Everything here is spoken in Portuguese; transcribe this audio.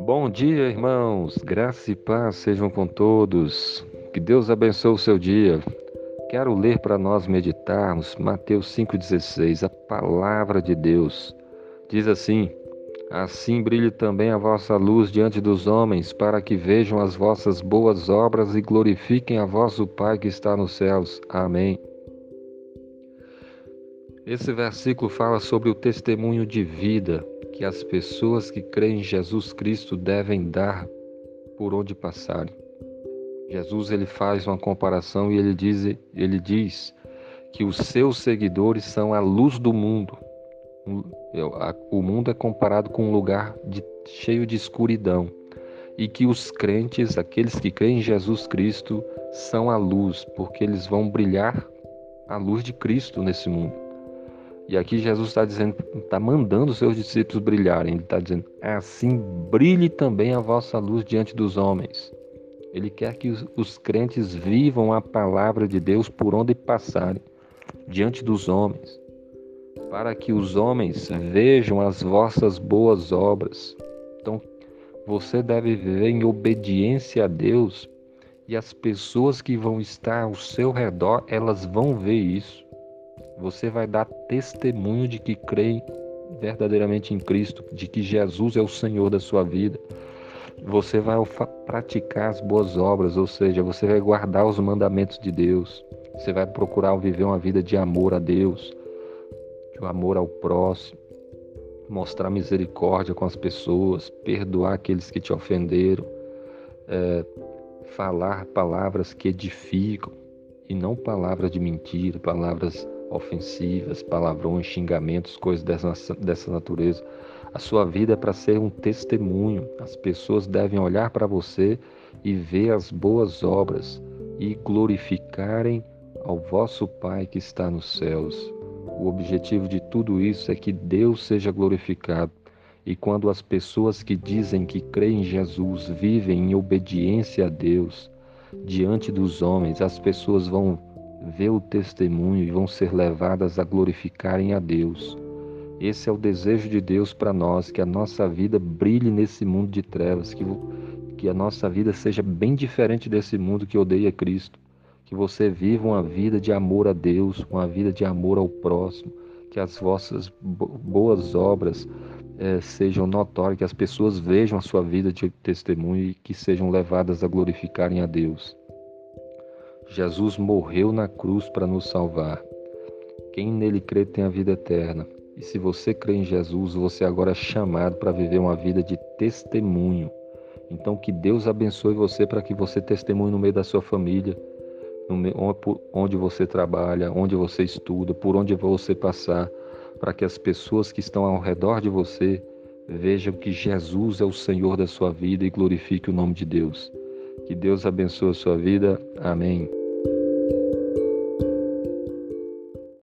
Bom dia, irmãos. Graça e paz sejam com todos. Que Deus abençoe o seu dia. Quero ler para nós meditarmos Mateus 5,16, a palavra de Deus. Diz assim: Assim brilhe também a vossa luz diante dos homens, para que vejam as vossas boas obras e glorifiquem a vosso Pai que está nos céus. Amém. Esse versículo fala sobre o testemunho de vida que as pessoas que creem em Jesus Cristo devem dar por onde passarem. Jesus ele faz uma comparação e ele diz, ele diz que os seus seguidores são a luz do mundo. O mundo é comparado com um lugar de, cheio de escuridão e que os crentes, aqueles que creem em Jesus Cristo, são a luz, porque eles vão brilhar a luz de Cristo nesse mundo. E aqui Jesus está dizendo, está mandando os seus discípulos brilharem. Ele está dizendo, assim brilhe também a vossa luz diante dos homens. Ele quer que os, os crentes vivam a palavra de Deus por onde passarem, diante dos homens, para que os homens vejam as vossas boas obras. Então, você deve viver em obediência a Deus e as pessoas que vão estar ao seu redor, elas vão ver isso. Você vai dar testemunho de que crê verdadeiramente em Cristo, de que Jesus é o Senhor da sua vida. Você vai praticar as boas obras, ou seja, você vai guardar os mandamentos de Deus. Você vai procurar viver uma vida de amor a Deus, de amor ao próximo, mostrar misericórdia com as pessoas, perdoar aqueles que te ofenderam, é, falar palavras que edificam e não palavras de mentira, palavras ofensivas, palavrões, xingamentos, coisas dessa, dessa natureza. A sua vida é para ser um testemunho. As pessoas devem olhar para você e ver as boas obras e glorificarem ao vosso Pai que está nos céus. O objetivo de tudo isso é que Deus seja glorificado. E quando as pessoas que dizem que creem em Jesus vivem em obediência a Deus diante dos homens, as pessoas vão ver o testemunho e vão ser levadas a glorificarem a Deus. Esse é o desejo de Deus para nós, que a nossa vida brilhe nesse mundo de trevas, que, que a nossa vida seja bem diferente desse mundo que odeia Cristo. Que você viva uma vida de amor a Deus, uma vida de amor ao próximo, que as vossas boas obras é, sejam notórias, que as pessoas vejam a sua vida de testemunho e que sejam levadas a glorificarem a Deus. Jesus morreu na cruz para nos salvar. Quem nele crê tem a vida eterna. E se você crê em Jesus, você agora é chamado para viver uma vida de testemunho. Então que Deus abençoe você para que você testemunhe no meio da sua família, onde você trabalha, onde você estuda, por onde você passar, para que as pessoas que estão ao redor de você vejam que Jesus é o Senhor da sua vida e glorifique o nome de Deus. Que Deus abençoe a sua vida. Amém.